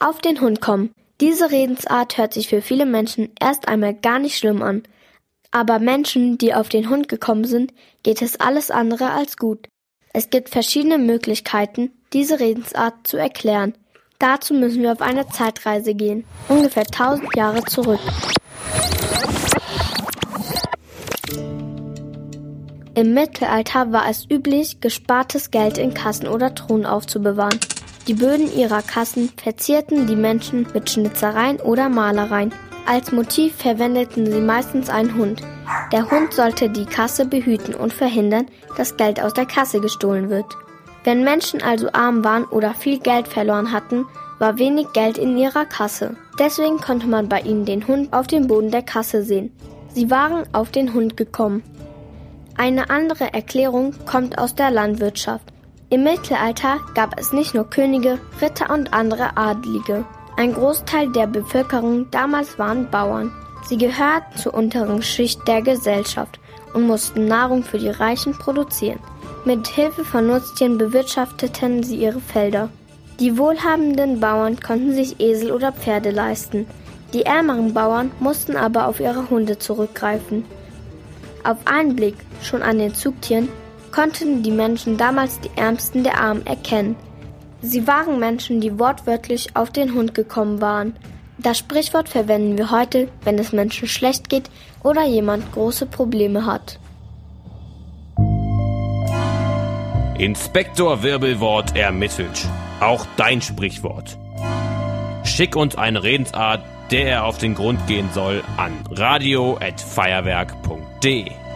Auf den Hund kommen. Diese Redensart hört sich für viele Menschen erst einmal gar nicht schlimm an. Aber Menschen, die auf den Hund gekommen sind, geht es alles andere als gut. Es gibt verschiedene Möglichkeiten, diese Redensart zu erklären. Dazu müssen wir auf eine Zeitreise gehen, ungefähr 1000 Jahre zurück. Im Mittelalter war es üblich, gespartes Geld in Kassen oder Truhen aufzubewahren. Die Böden ihrer Kassen verzierten die Menschen mit Schnitzereien oder Malereien. Als Motiv verwendeten sie meistens einen Hund. Der Hund sollte die Kasse behüten und verhindern, dass Geld aus der Kasse gestohlen wird. Wenn Menschen also arm waren oder viel Geld verloren hatten, war wenig Geld in ihrer Kasse. Deswegen konnte man bei ihnen den Hund auf dem Boden der Kasse sehen. Sie waren auf den Hund gekommen. Eine andere Erklärung kommt aus der Landwirtschaft. Im Mittelalter gab es nicht nur Könige, Ritter und andere Adlige. Ein Großteil der Bevölkerung damals waren Bauern. Sie gehörten zur unteren Schicht der Gesellschaft und mussten Nahrung für die Reichen produzieren. Mit Hilfe von Nutztieren bewirtschafteten sie ihre Felder. Die wohlhabenden Bauern konnten sich Esel oder Pferde leisten. Die ärmeren Bauern mussten aber auf ihre Hunde zurückgreifen. Auf einen Blick, schon an den Zugtieren, konnten die Menschen damals die Ärmsten der Armen erkennen. Sie waren Menschen, die wortwörtlich auf den Hund gekommen waren. Das Sprichwort verwenden wir heute, wenn es Menschen schlecht geht oder jemand große Probleme hat. Inspektor Wirbelwort ermittelt. Auch dein Sprichwort. Schick uns eine Redensart, der er auf den Grund gehen soll, an radio@feuerwerk.de. D.